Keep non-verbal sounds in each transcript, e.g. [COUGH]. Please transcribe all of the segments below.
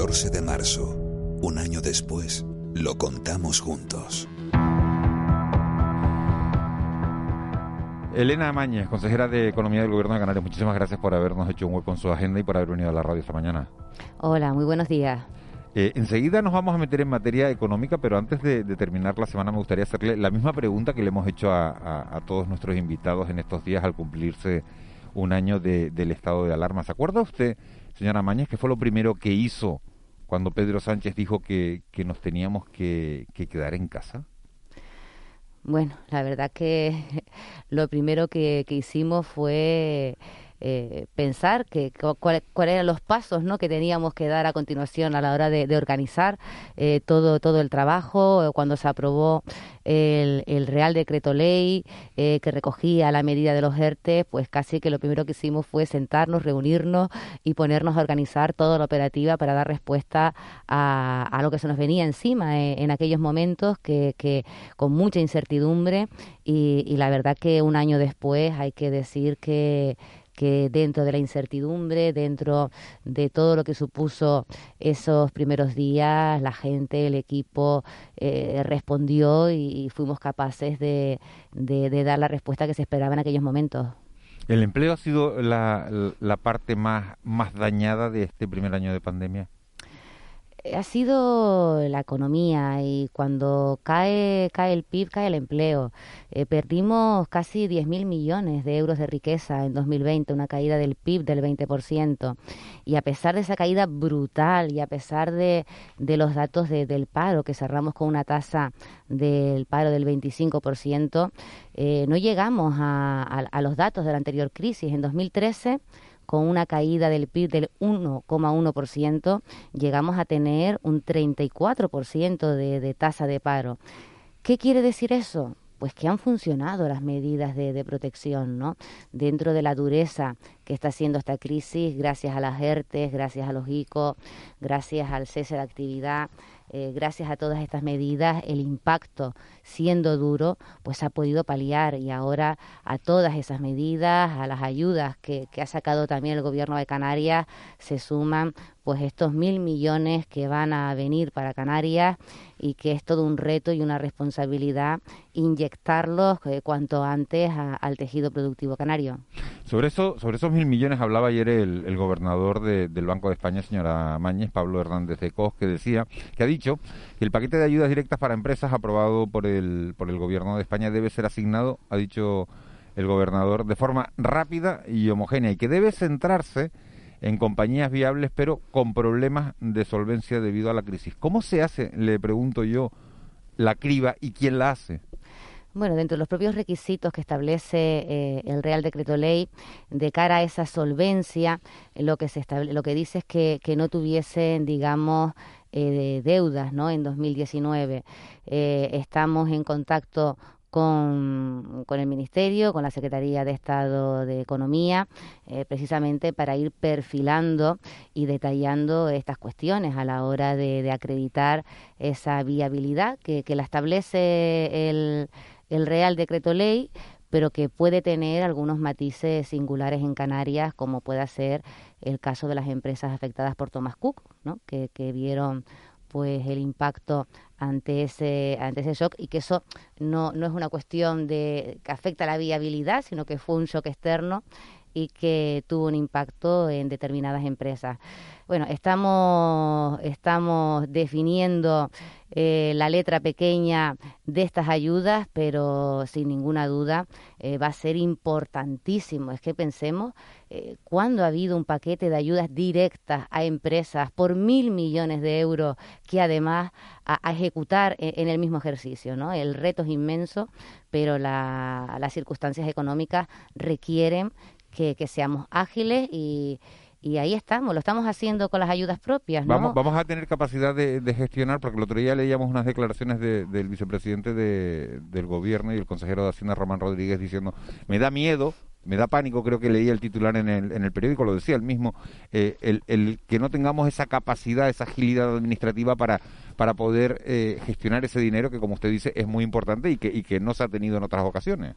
14 de marzo. Un año después, lo contamos juntos. Elena Mañez, consejera de Economía del Gobierno de Canarias, muchísimas gracias por habernos hecho un hueco en su agenda y por haber venido a la radio esta mañana. Hola, muy buenos días. Eh, enseguida nos vamos a meter en materia económica, pero antes de, terminar la semana me gustaría hacerle la misma pregunta que le hemos hecho a, todos nuestros invitados en estos días al cumplirse un año del estado de alarma. ¿Se acuerda usted, señora Mañez, que fue lo primero que hizo cuando Pedro Sánchez dijo que, nos teníamos que, quedar en casa? Bueno, la verdad que [LAUGHS] lo primero que hicimos fue eh, pensar que cuáles eran los pasos ¿no? que teníamos que dar a continuación a la hora de, organizar eh, todo todo el trabajo eh, cuando se aprobó el, el Real Decreto Ley que recogía la medida de los ERTE pues casi que lo primero que hicimos fue sentarnos reunirnos y ponernos a organizar toda la operativa para dar respuesta a, a lo que se nos venía encima en aquellos momentos que, que con mucha incertidumbre y la verdad que un año después hay que decir que que dentro de la incertidumbre, dentro de todo lo que supuso esos primeros días, la gente, el equipo eh, respondió y, fuimos capaces de, de, dar la respuesta que se esperaba en aquellos momentos. ¿El empleo ha sido la, la parte más, más dañada de este primer año de pandemia? Ha sido la economía y cuando cae, cae el PIB, cae el empleo. Eh, perdimos casi 10.000 millones de euros de riqueza en 2020, una caída del PIB del 20%. Y a pesar de esa caída brutal y a pesar de, de los datos del paro, que cerramos con una tasa del paro del 25%, eh, no llegamos a, a los datos de la anterior crisis. En 2013 con una caída del PIB del 1,1%, llegamos a tener un 34% de, de tasa de paro. ¿Qué quiere decir eso? pues que han funcionado las medidas de, protección, ¿no? Dentro de la dureza que está haciendo esta crisis, gracias a las ERTES, gracias a los ICO, gracias al cese de actividad, eh, gracias a todas estas medidas, el impacto, siendo duro, pues ha podido paliar y ahora a todas esas medidas, a las ayudas que, que ha sacado también el gobierno de Canarias, se suman pues estos mil millones que van a venir para Canarias y que es todo un reto y una responsabilidad inyectarlos eh, cuanto antes al tejido productivo canario. Sobre eso, sobre esos mil millones hablaba ayer el, gobernador del Banco de España, señora Mañez, Pablo Hernández de Cos, que decía, que ha dicho que el paquete de ayudas directas para empresas aprobado por el, por el gobierno de España debe ser asignado, ha dicho el gobernador, de forma rápida y homogénea y que debe centrarse en compañías viables pero con problemas de solvencia debido a la crisis. ¿Cómo se hace, le pregunto yo, la criba y quién la hace? Bueno, dentro de los propios requisitos que establece eh, el Real Decreto Ley de cara a esa solvencia, lo que se lo que dice es que, que no tuviesen, digamos, eh, deudas, ¿no? En 2019 eh, estamos en contacto con, con, el Ministerio, con la Secretaría de Estado de Economía, eh, precisamente para ir perfilando y detallando estas cuestiones a la hora de, de acreditar esa viabilidad que, que la establece el, el Real Decreto Ley, pero que puede tener algunos matices singulares en Canarias, como puede ser el caso de las empresas afectadas por Thomas Cook, ¿no? que, que vieron pues el impacto ante ese ante ese shock y que eso no, no es una cuestión de que afecta la viabilidad, sino que fue un shock externo y que tuvo un impacto en determinadas empresas. Bueno, estamos, estamos definiendo eh, la letra pequeña de estas ayudas, pero sin ninguna duda eh, va a ser importantísimo. Es que pensemos eh, cuándo ha habido un paquete de ayudas directas a empresas por mil millones de euros que además a, ejecutar en, en, el mismo ejercicio. ¿no? El reto es inmenso, pero la, las circunstancias económicas requieren que, seamos ágiles y, y ahí estamos, lo estamos haciendo con las ayudas propias. Vamos, vamos a tener capacidad de, gestionar, porque el otro día leíamos unas declaraciones del vicepresidente del gobierno y el consejero de Hacienda, Román Rodríguez, diciendo, me da miedo me da pánico, creo que leía el titular en el, en el periódico, lo decía el mismo, eh, el, el, que no tengamos esa capacidad, esa agilidad administrativa para, para poder eh, gestionar ese dinero que, como usted dice, es muy importante y que, y que no se ha tenido en otras ocasiones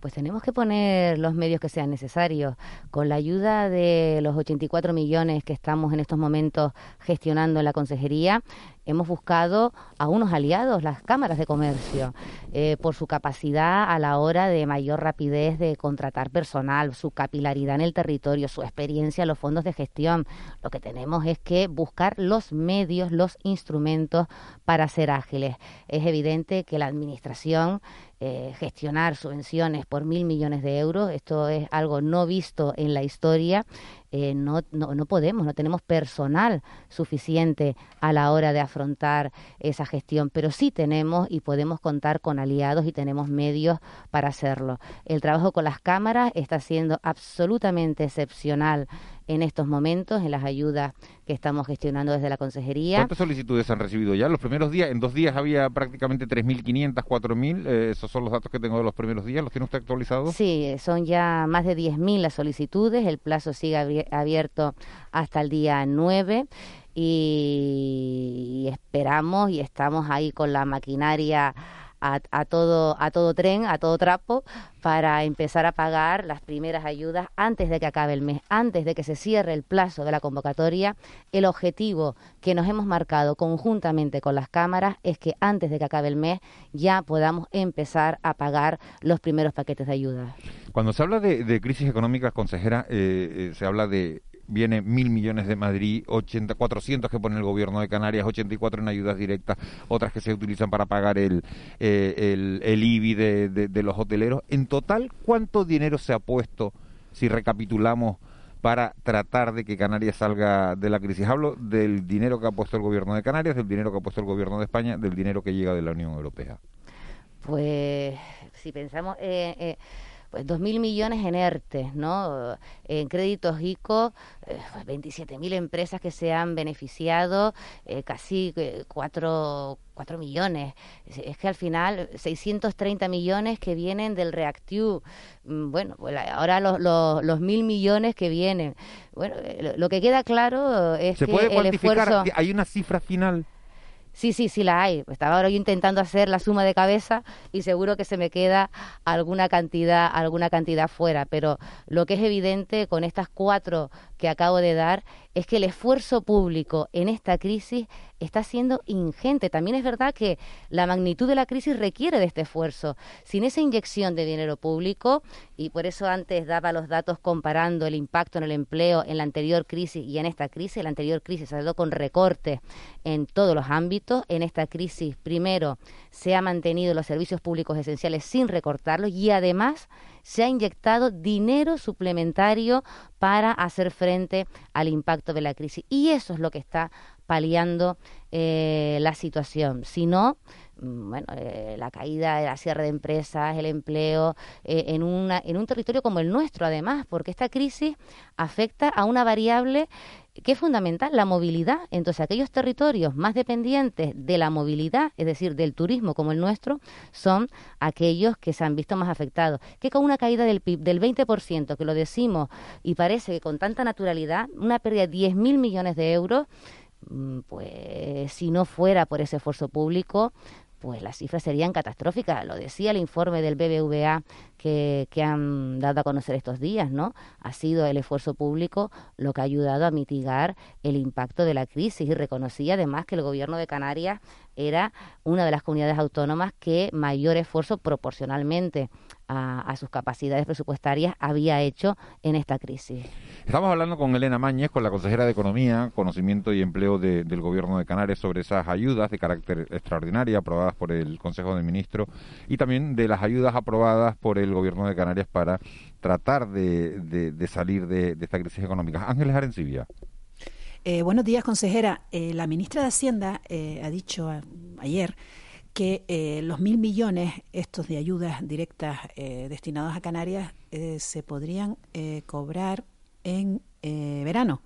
pues tenemos que poner los medios que sean necesarios. Con la ayuda de los 84 millones que estamos en estos momentos gestionando en la consejería, hemos buscado a unos aliados, las cámaras de comercio, eh, por su capacidad a la hora de mayor rapidez de contratar personal, su capilaridad en el territorio, su experiencia en los fondos de gestión. Lo que tenemos es que buscar los medios, los instrumentos para ser ágiles. Es evidente que la Administración eh, gestionar subvenciones por mil millones de euros. Esto es algo no visto en la historia. Eh, no, no, no, podemos, no tenemos personal suficiente a la hora de afrontar esa gestión, pero sí tenemos y podemos contar con aliados y tenemos medios para hacerlo. El trabajo con las cámaras está siendo absolutamente excepcional en estos momentos, en las ayudas que estamos gestionando desde la Consejería. ¿Cuántas solicitudes han recibido ya? Los primeros días, en dos días había prácticamente 3.500, 4.000. Eh, esos son los datos que tengo de los primeros días. ¿Los tiene usted actualizados? Sí, son ya más de 10.000 las solicitudes. El plazo sigue abierto hasta el día 9 y esperamos y estamos ahí con la maquinaria a, todo, a todo tren, a todo trapo, para empezar a pagar las primeras ayudas antes de que acabe el mes, antes de que se cierre el plazo de la convocatoria. El objetivo que nos hemos marcado conjuntamente con las cámaras es que antes de que acabe el mes ya podamos empezar a pagar los primeros paquetes de ayuda. Cuando se habla de, crisis económica, consejera, eh, eh, se habla de viene mil millones de Madrid, 80, 400 que pone el gobierno de Canarias, 84 en ayudas directas, otras que se utilizan para pagar el, eh, el, IBI de, de, los hoteleros. En total, ¿cuánto dinero se ha puesto, si recapitulamos, para tratar de que Canarias salga de la crisis? Hablo del dinero que ha puesto el gobierno de Canarias, del dinero que ha puesto el gobierno de España, del dinero que llega de la Unión Europea. Pues si pensamos... Eh, eh pues 2.000 millones en ERTE, ¿no? En créditos ICO, eh, 27.000 pues empresas que se han beneficiado, eh, casi 4, eh, millones. Es, que al final 630 millones que vienen del Reactive. Mm, bueno, pues ahora los, los, los mil millones que vienen. Bueno, eh, lo, que queda claro es ¿Se puede cuantificar? ¿Hay una cifra final? Sí, sí, sí la hay. Estaba ahora yo intentando hacer la suma de cabeza y seguro que se me queda alguna cantidad, alguna cantidad fuera. Pero lo que es evidente con estas cuatro que acabo de dar es que el esfuerzo público en esta crisis está siendo ingente. También es verdad que la magnitud de la crisis requiere de este esfuerzo. Sin esa inyección de dinero público, y por eso antes daba los datos comparando el impacto en el empleo en la anterior crisis y en esta crisis, la anterior crisis ha dado con recortes en todos los ámbitos. En esta crisis, primero, se han mantenido los servicios públicos esenciales sin recortarlos y además se ha inyectado dinero suplementario para hacer frente al impacto de la crisis. Y eso es lo que está paliando eh, la situación. Si no, mm, bueno, eh, la caída la cierre de empresas, el empleo, eh, en, una, en un territorio como el nuestro, además, porque esta crisis afecta a una variable que es fundamental, la movilidad. Entonces, aquellos territorios más dependientes de la movilidad, es decir, del turismo como el nuestro, son aquellos que se han visto más afectados. Que con una caída del PIB del 20%, que lo decimos y parece que con tanta naturalidad, una pérdida de 10.000 millones de euros, mm, pues si no fuera por ese esfuerzo público, pues las cifras serían catastróficas. Lo decía el informe del BBVA que, han dado a conocer estos días, ¿no? Ha sido el esfuerzo público lo que ha ayudado a mitigar el impacto de la crisis y reconocía además que el gobierno de Canarias era una de las comunidades autónomas que mayor esfuerzo proporcionalmente a, sus capacidades presupuestarias había hecho en esta crisis. Estamos hablando con Elena Mañez, con la consejera de Economía, Conocimiento y Empleo del Gobierno de Canarias sobre esas ayudas de carácter extraordinario aprobadas por el Consejo de Ministros y también de las ayudas aprobadas por el Gobierno de Canarias para tratar de, salir de, esta crisis económica. Ángeles Arencibia. Eh, buenos días, consejera. Eh, la ministra de Hacienda eh, ha dicho ayer que los mil millones estos de ayudas directas destinados a Canarias se podrían cobrar en eh, verano.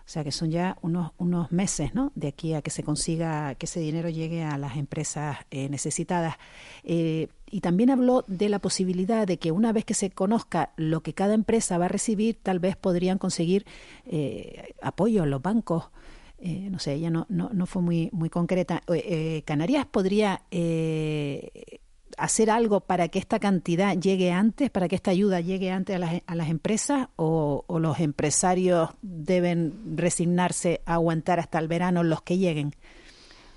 O sea que son ya unos, unos meses ¿no? de aquí a que se consiga que ese dinero llegue a las empresas eh, necesitadas. Eh, y también habló de la posibilidad de que una vez que se conozca lo que cada empresa va a recibir, tal vez podrían conseguir eh, apoyo en los bancos. no sé, ella no, no, no, fue muy, muy concreta. Canarias podría hacer algo para que esta cantidad llegue antes, para que esta ayuda llegue antes a las, a las empresas o, los empresarios deben resignarse a aguantar hasta el verano los que lleguen?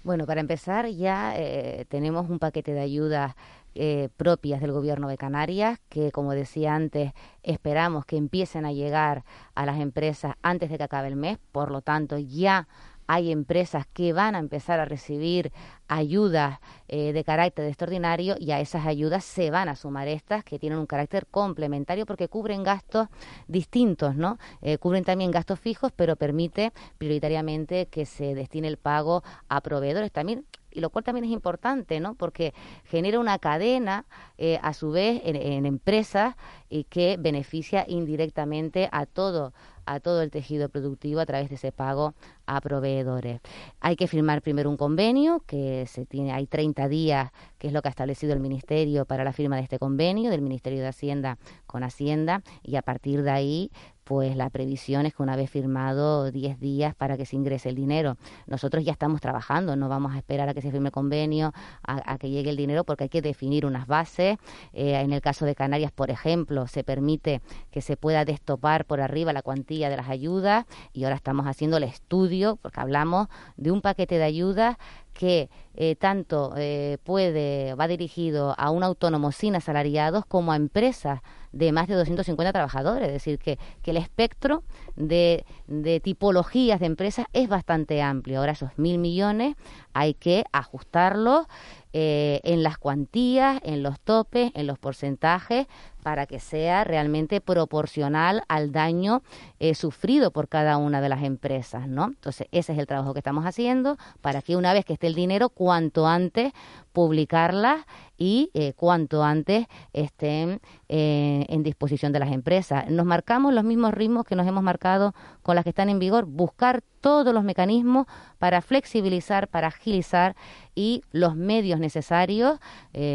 Bueno, para empezar ya eh, tenemos un paquete de ayudas eh, propias del Gobierno de Canarias, que, como decía antes, esperamos que empiecen a llegar a las empresas antes de que acabe el mes. Por lo tanto, ya hay empresas que van a empezar a recibir ayudas eh, de carácter extraordinario y a esas ayudas se van a sumar estas que tienen un carácter complementario porque cubren gastos distintos, ¿no? Eh, cubren también gastos fijos, pero permite prioritariamente que se destine el pago a proveedores también y lo cual también es importante, ¿no? Porque genera una cadena, eh, a su vez, en, en empresas y que beneficia indirectamente a todo a todo el tejido productivo a través de ese pago a proveedores. Hay que firmar primero un convenio, que se tiene, hay 30 días, que es lo que ha establecido el Ministerio para la firma de este convenio, del Ministerio de Hacienda con Hacienda, y a partir de ahí pues la previsión es que una vez firmado 10 días para que se ingrese el dinero. Nosotros ya estamos trabajando, no vamos a esperar a que se firme el convenio, a, que llegue el dinero, porque hay que definir unas bases. Eh, en el caso de Canarias, por ejemplo, se permite que se pueda destopar por arriba la cuantía de las ayudas y ahora estamos haciendo el estudio, porque hablamos de un paquete de ayudas que eh, tanto eh, puede va dirigido a un autónomo sin asalariados como a empresas de más de 250 trabajadores, es decir, que, que el espectro de, de, tipologías de empresas es bastante amplio. Ahora esos mil millones hay que ajustarlos eh, en las cuantías, en los topes, en los porcentajes, para que sea realmente proporcional al daño eh, sufrido por cada una de las empresas, ¿no? Entonces, ese es el trabajo que estamos haciendo para que una vez que esté el dinero, cuanto antes publicarlas y eh, cuanto antes estén eh, en disposición de las empresas. Nos marcamos los mismos ritmos que nos hemos marcado con las que están en vigor, buscar todos los mecanismos para flexibilizar, para agilizar y los medios necesarios,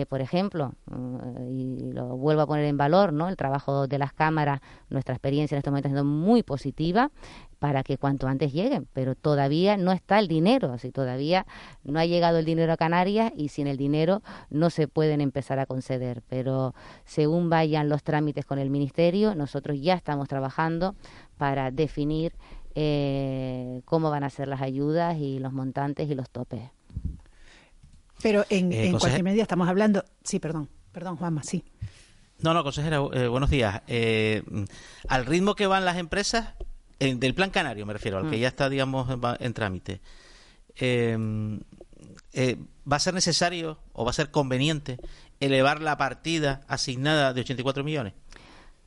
por ejemplo, mm, y lo vuelvo a poner en valor, ¿no? El trabajo de las cámaras, nuestra experiencia en este momento siendo muy positiva para que cuanto antes lleguen, pero todavía no está el dinero, así todavía no ha llegado el dinero a Canarias y sin el dinero no se pueden empezar a conceder, pero según vayan los trámites con el ministerio, nosotros ya estamos trabajando para definir eh, cómo van a ser las ayudas y los montantes y los topes. Pero en, eh, en cualquier medida estamos hablando, sí, perdón, perdón Juanma, sí. No, no, consejera, eh, buenos días. Eh, al ritmo que van las empresas, del plan canario me refiero, al que mm. ya está, digamos, en, trámite, ¿va a ser necesario o va a ser conveniente elevar la partida asignada de 84 millones?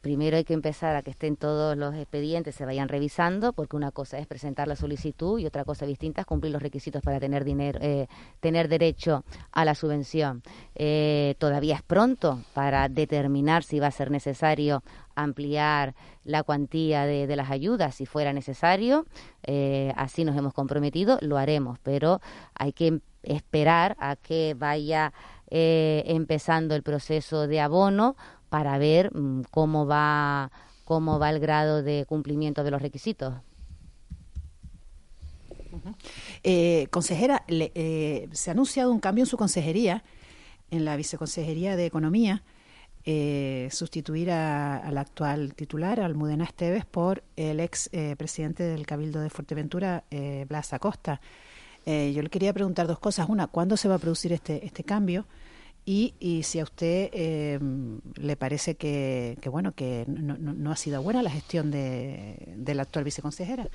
Primero hay que empezar a que estén todos los expedientes, se vayan revisando, porque una cosa es presentar la solicitud y otra cosa distinta es cumplir los requisitos para tener dinero, eh, tener derecho a la subvención. Eh, todavía es pronto para determinar si va a ser necesario ampliar la cuantía de, las ayudas si fuera necesario. Eh, así nos hemos comprometido, lo haremos, pero hay que esperar a que vaya empezando el proceso de abono para ver mm, cómo va cómo va el grado de cumplimiento de los requisitos. Eh, consejera, eh, se ha anunciado un cambio en su consejería, en la viceconsejería de Economía, eh, sustituir al actual titular, Almudena Esteves, por el ex presidente del Cabildo de Fuerteventura, Blas Acosta. yo le quería preguntar dos cosas. Una, ¿cuándo se va a producir este, este cambio? Y, si a usted eh, le parece que, bueno que no, ha sido buena la gestión de, la actual viceconsejera.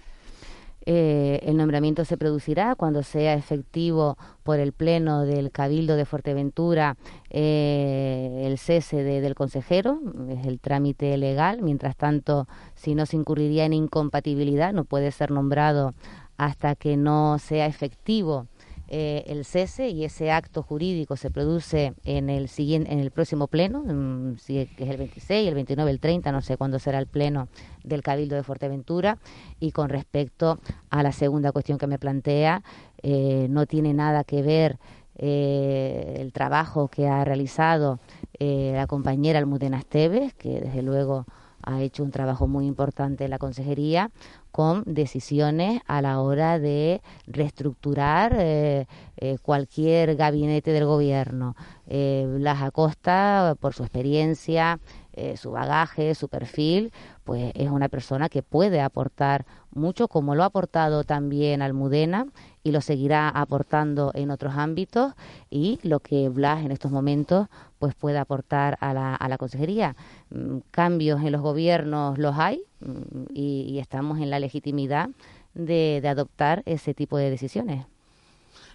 Eh, el nombramiento se producirá cuando sea efectivo por el Pleno del Cabildo de Fuerteventura eh, el cese del consejero, es el trámite legal. Mientras tanto, si no se incurriría en incompatibilidad, no puede ser nombrado hasta que no sea efectivo eh, el cese y ese acto jurídico se produce en el siguiente, en el próximo pleno, mm, si es el 26, el 29, el 30, no sé cuándo será el pleno del Cabildo de Fuerteventura. Y con respecto a la segunda cuestión que me plantea, eh, no tiene nada que ver eh, el trabajo que ha realizado la compañera Almudena Esteves, que desde luego ha hecho un trabajo muy importante en la consejería con decisiones a la hora de reestructurar eh, eh, cualquier gabinete del gobierno. Eh, Blas Acosta, por su experiencia, eh, su bagaje, su perfil, pues es una persona que puede aportar mucho, como lo ha aportado también Almudena y lo seguirá aportando en otros ámbitos y lo que Blas en estos momentos pues puede aportar a la, a la consejería. Mm, cambios en los gobiernos los hay mm, y, estamos en la legitimidad de adoptar ese tipo de decisiones.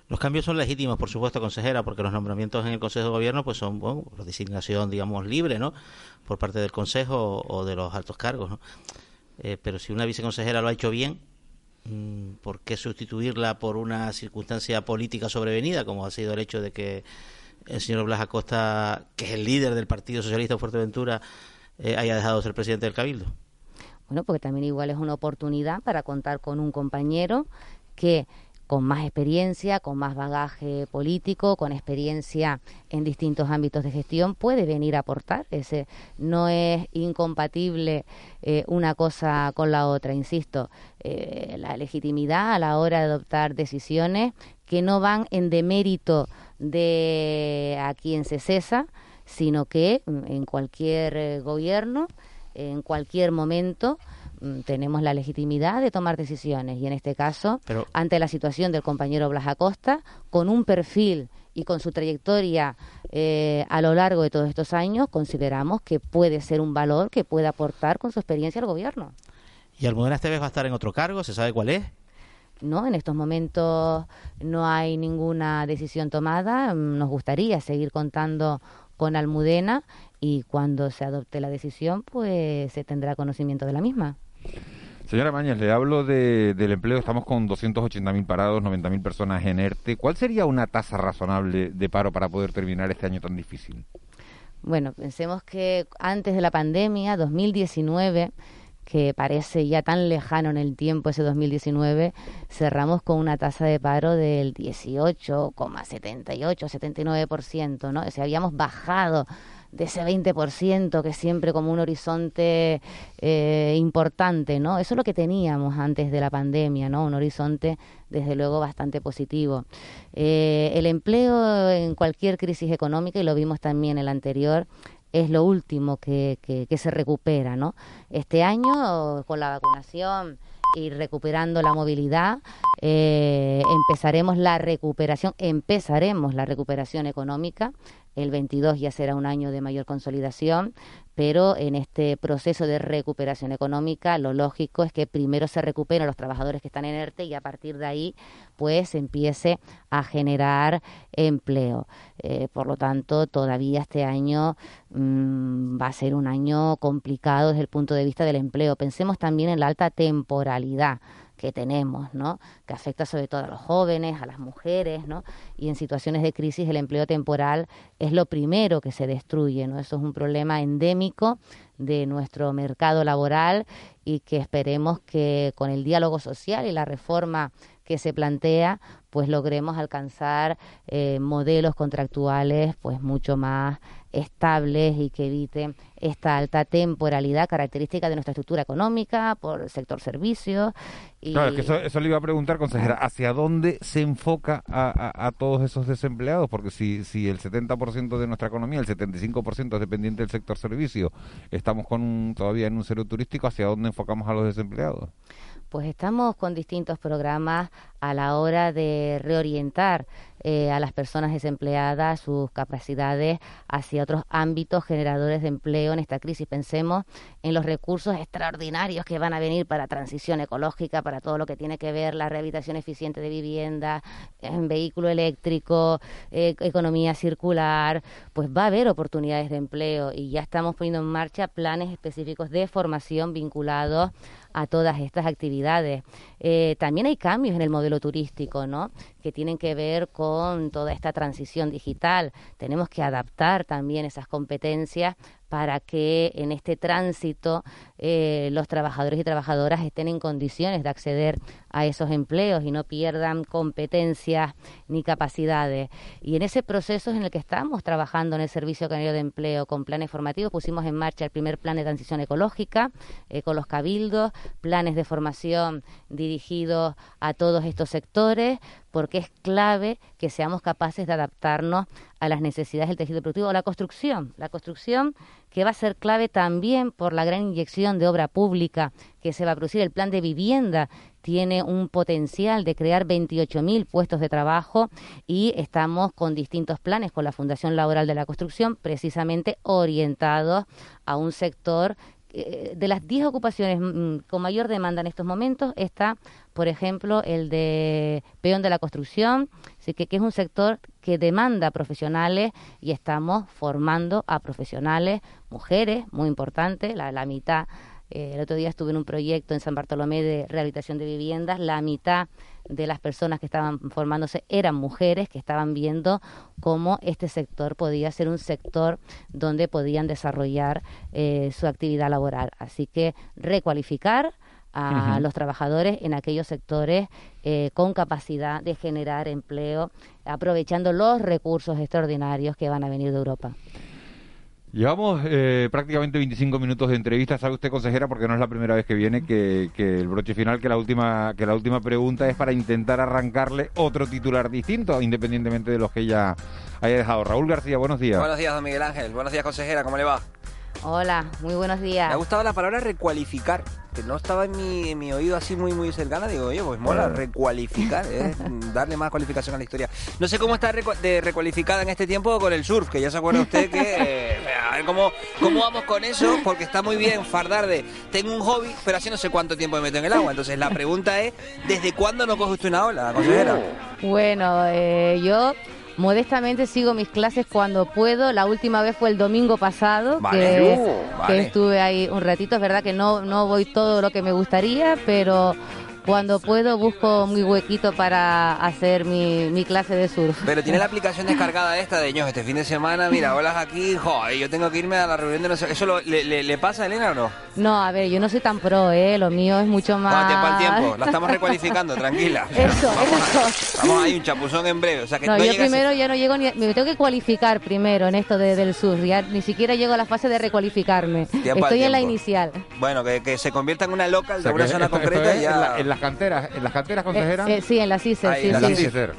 Los cambios son legítimos, por supuesto, consejera, porque los nombramientos en el Consejo de Gobierno pues son bueno, designación, digamos, libre, ¿no? Por parte del Consejo o de los altos cargos, ¿no? Eh, pero si una viceconsejera lo ha hecho bien, mm, ¿por qué sustituirla por una circunstancia política sobrevenida, como ha sido el hecho de que el señor Blas Acosta, que es el líder del Partido Socialista de Fuerteventura, eh, haya dejado de ser presidente del Cabildo? Bueno, porque también igual es una oportunidad para contar con un compañero que con más experiencia, con más bagaje político, con experiencia en distintos ámbitos de gestión, puede venir a aportar. Ese no es incompatible eh, una cosa con la otra, insisto. Eh, la legitimidad a la hora de adoptar decisiones que no van en demérito de a quien se cesa, sino que mm, en cualquier eh, gobierno, en cualquier momento, Mm, tenemos la legitimidad de tomar decisiones y en este caso, ante la situación del compañero Blas Acosta, con un perfil y con su trayectoria eh, a lo largo de todos estos años, consideramos que puede ser un valor que puede aportar con su experiencia al gobierno. ¿Y Almudena Esteves va a estar en otro cargo? ¿Se sabe cuál es? No, en estos momentos no hay ninguna decisión tomada. Mm, nos gustaría seguir contando con Almudena y cuando se adopte la decisión, pues se tendrá conocimiento de la misma. Señora Mañez, le hablo de, del empleo. Estamos con 280.000 parados, 90.000 personas en ERTE. ¿Cuál sería una tasa razonable de paro para poder terminar este año tan difícil? Bueno, pensemos que antes de la pandemia, 2019, que parece ya tan lejano en el tiempo ese 2019, cerramos con una tasa de paro del 18,78, 79%, ¿no? O sea, habíamos bajado de ese 20% que siempre como un horizonte eh, importante, ¿no? Eso es lo que teníamos antes de la pandemia, ¿no? Un horizonte desde luego bastante positivo. Eh, el empleo en cualquier crisis económica, y lo vimos también en el anterior, es lo último que, que, se recupera, ¿no? Este año, con la vacunación y recuperando la movilidad, eh, empezaremos la recuperación, empezaremos la recuperación económica el 22 ya será un año de mayor consolidación, pero en este proceso de recuperación económica lo lógico es que primero se recuperen los trabajadores que están en ERTE y a partir de ahí pues empiece a generar empleo. Eh, por lo tanto, todavía este año mm, va a ser un año complicado desde el punto de vista del empleo. Pensemos también en la alta temporalidad que tenemos, ¿no? Que afecta sobre todo a los jóvenes, a las mujeres, ¿no? Y en situaciones de crisis el empleo temporal es lo primero que se destruye, ¿no? Eso es un problema endémico de nuestro mercado laboral y que esperemos que con el diálogo social y la reforma que se plantea, pues logremos alcanzar eh, modelos contractuales pues mucho más estables y que eviten esta alta temporalidad característica de nuestra estructura económica por el sector servicios. Y... Claro, que eso, le iba a preguntar, consejera, ¿hacia dónde se enfoca a, todos esos desempleados? Porque si, si el 70% de nuestra economía, el 75% es dependiente del sector servicio, estamos con todavía en un cero turístico, ¿hacia dónde enfocamos a los desempleados? Pues estamos con distintos programas a la hora de reorientar eh, a las personas desempleadas sus capacidades hacia otros ámbitos generadores de empleo en esta crisis. Pensemos en los recursos extraordinarios que van a venir para transición ecológica, para todo lo que tiene que ver la rehabilitación eficiente de vivienda, en vehículo eléctrico, eh, economía circular, pues va a haber oportunidades de empleo y ya estamos poniendo en marcha planes específicos de formación vinculados a todas estas actividades. Eh, también hay cambios en el modelo turístico, ¿no? Que tienen que ver con toda esta transición digital. Tenemos que adaptar también esas competencias para que en este tránsito eh, los trabajadores y trabajadoras estén en condiciones de acceder a esos empleos y no pierdan competencias ni capacidades. Y en ese proceso es en el que estamos trabajando en el Servicio Canario de Empleo con planes formativos. Pusimos en marcha el primer plan de transición ecológica eh, con los cabildos, planes de formación dirigidos a todos estos sectores, porque es clave que seamos capaces de adaptarnos a las necesidades del tejido productivo o la construcción. La construcción que va a ser clave también por la gran inyección de obra pública que se va a producir. El plan de vivienda tiene un potencial de crear 28.000 puestos de trabajo y estamos con distintos planes con la Fundación Laboral de la Construcción precisamente orientados a un sector eh, de las 10 ocupaciones mm, con mayor demanda en estos momentos está, por ejemplo, el de peón de la construcción, que, que es un sector que demanda profesionales y estamos formando a profesionales, mujeres, muy importante, la, la mitad eh, el otro día estuve en un proyecto en San Bartolomé de rehabilitación de viviendas. La mitad de las personas que estaban formándose eran mujeres que estaban viendo cómo este sector podía ser un sector donde podían desarrollar eh, su actividad laboral. Así que recualificar a los trabajadores en aquellos sectores eh, con capacidad de generar empleo, aprovechando los recursos extraordinarios que van a venir de Europa. Llevamos eh, prácticamente 25 minutos de entrevista, sabe usted consejera, porque no es la primera vez que viene, que, que, el broche final, que la última que la última pregunta es para intentar arrancarle otro titular distinto, independientemente de los que ella haya dejado. Raúl García, buenos días. Buenos días, don Miguel Ángel. Buenos días, consejera, ¿cómo le va? Hola, muy buenos días. Me ha gustado la palabra recualificar, que no estaba en mi, en mi oído así muy muy cercana. Digo, oye, pues mola, recualificar, ¿eh? [LAUGHS] darle más cualificación a la historia. No sé cómo está recu de recualificada en este tiempo con el surf, que ya se acuerda usted que... Eh, [LAUGHS] ver cómo, cómo vamos con eso, porque está muy bien fardar de... Tengo un hobby, pero así no sé cuánto tiempo me meto en el agua. Entonces la pregunta es, ¿desde cuándo no coge usted una ola, consejera? Bueno, eh, yo modestamente sigo mis clases cuando puedo. La última vez fue el domingo pasado, Vale. que, estuve ahí un ratito. Es verdad que no, no voy todo lo que me gustaría, pero cuando puedo busco mi huequito para hacer mi, mi clase de surf. Pero tiene la aplicación descargada esta de ños este fin de semana, mira, olas aquí, joder, yo tengo que irme a la reunión de no sé... ¿Eso lo- le, le- le pasa a Elena o no? No, a ver, yo no soy tan pro, ¿eh? Lo mío es mucho más... Bueno, tiempo al tiempo, la [LAUGHS] estamos recualificando, tranquila. [LAUGHS] Eso, vamos, eso. A, vamos ahí, un chapuzón en breve. O sea que No, no, yo primero ya no llego ni... Me tengo que cualificar primero en esto de- del surf. Ya ni siquiera llego a la fase de recualificarme. Tiempo al Estoy en la inicial. Bueno, que, que se convierta en una local O de sea, una zona esto- esto concreta es y ya... en, la- en las canteras, en las canteras, consejera. Eh, eh, sí, en la CICE, Ahí, sí, en sí. CICER.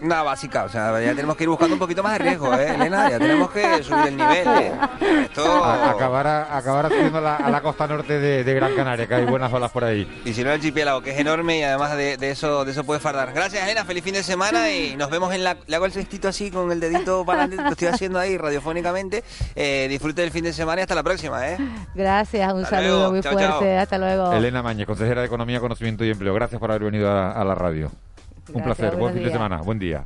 Una básica, o sea, ya tenemos que ir buscando un poquito más de riesgo, ¿eh, Elena? Ya tenemos que subir el nivel. ¿eh? Esto... A- acabará subiendo a la, a la costa norte de, de Gran Canaria, que hay buenas olas por ahí. Y si no el archipiélago, que es enorme y además de, de eso de eso puede fardar. Gracias, Elena, feliz fin de semana y nos vemos en la... Le hago el cestito así con el dedito para adelante, lo estoy haciendo ahí radiofónicamente. Eh, disfrute del fin de semana y hasta la próxima, ¿eh? Gracias, un Hasta saludo luego. muy Chao, fuerte. chao. Hasta luego. Elena Mañez, consejera de Economía, Conocimiento y Empleo. Gracias por haber venido a, a la radio. Un placer, buen fin de semana, buen día.